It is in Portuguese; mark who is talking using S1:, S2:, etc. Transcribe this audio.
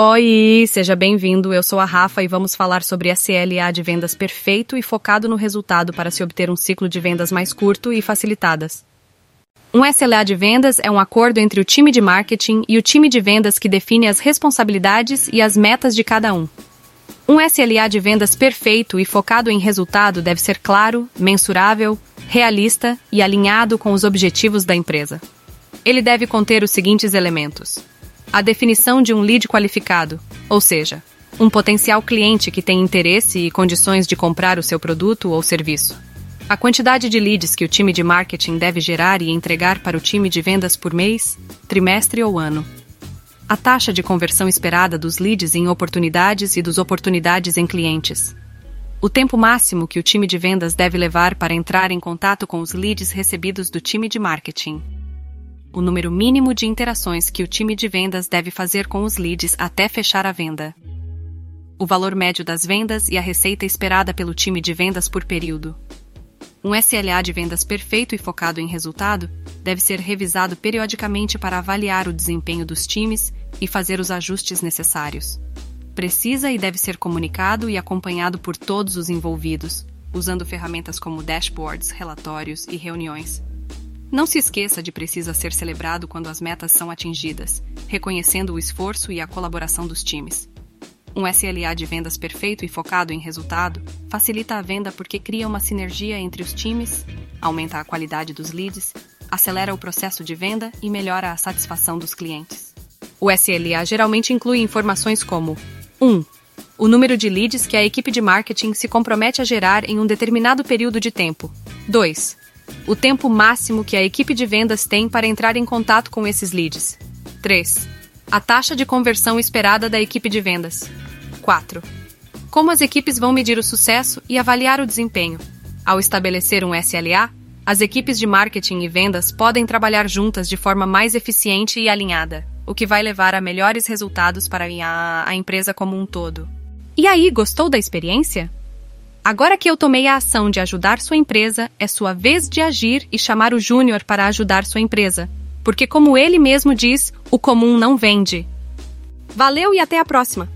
S1: Oi, seja bem-vindo. Eu sou a Rafa e vamos falar sobre SLA de vendas perfeito e focado no resultado para se obter um ciclo de vendas mais curto e facilitadas. Um SLA de vendas é um acordo entre o time de marketing e o time de vendas que define as responsabilidades e as metas de cada um. Um SLA de vendas perfeito e focado em resultado deve ser claro, mensurável, realista e alinhado com os objetivos da empresa. Ele deve conter os seguintes elementos: a definição de um lead qualificado, ou seja, um potencial cliente que tem interesse e condições de comprar o seu produto ou serviço. A quantidade de leads que o time de marketing deve gerar e entregar para o time de vendas por mês, trimestre ou ano. A taxa de conversão esperada dos leads em oportunidades e dos oportunidades em clientes. O tempo máximo que o time de vendas deve levar para entrar em contato com os leads recebidos do time de marketing o número mínimo de interações que o time de vendas deve fazer com os leads até fechar a venda, o valor médio das vendas e a receita esperada pelo time de vendas por período. Um SLA de vendas perfeito e focado em resultado deve ser revisado periodicamente para avaliar o desempenho dos times e fazer os ajustes necessários. Precisa e deve ser comunicado e acompanhado por todos os envolvidos, usando ferramentas como dashboards, relatórios e reuniões. Não se esqueça de precisa ser celebrado quando as metas são atingidas, reconhecendo o esforço e a colaboração dos times. Um SLA de vendas perfeito e focado em resultado facilita a venda porque cria uma sinergia entre os times, aumenta a qualidade dos leads, acelera o processo de venda e melhora a satisfação dos clientes. O SLA geralmente inclui informações como 1. O número de leads que a equipe de marketing se compromete a gerar em um determinado período de tempo. 2 o tempo máximo que a equipe de vendas tem para entrar em contato com esses leads. 3. A taxa de conversão esperada da equipe de vendas. 4. Como as equipes vão medir o sucesso e avaliar o desempenho? Ao estabelecer um SLA, as equipes de marketing e vendas podem trabalhar juntas de forma mais eficiente e alinhada, o que vai levar a melhores resultados para a, a empresa como um todo. E aí, gostou da experiência? Agora que eu tomei a ação de ajudar sua empresa, é sua vez de agir e chamar o Júnior para ajudar sua empresa. Porque, como ele mesmo diz, o comum não vende. Valeu e até a próxima!